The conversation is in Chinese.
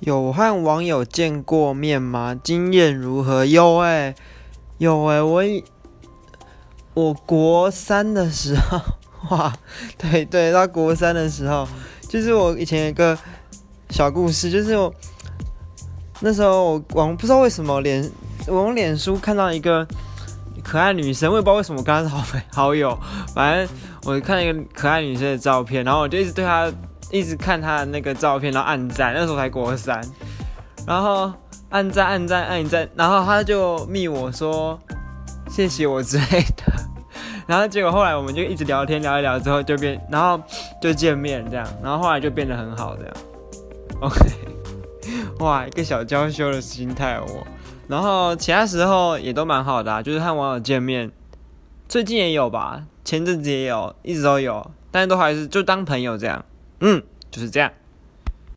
有和网友见过面吗？经验如何？有哎、有哎、我我国三的时候，哇，对对，到国三的时候，就是我以前有一个小故事，就是我那时候我网不知道为什么脸我用脸书看到一个可爱女生，我也不知道为什么我跟她是好朋好友，反正我看一个可爱女生的照片，然后我就一直对她一直看他的那个照片，然后按赞，那时候才国三，然后按赞按赞按赞，然后他就密我说谢谢我之类的，然后结果后来我们就一直聊天聊一聊之后就变，然后就见面这样，然后后来就变得很好这样，OK，哇，一个小娇羞的心态我。然后其他时候也都蛮好的啊，就是和网友见面，最近也有吧，前阵子也有，一直都有，但是都还是就当朋友这样，嗯，就是这样。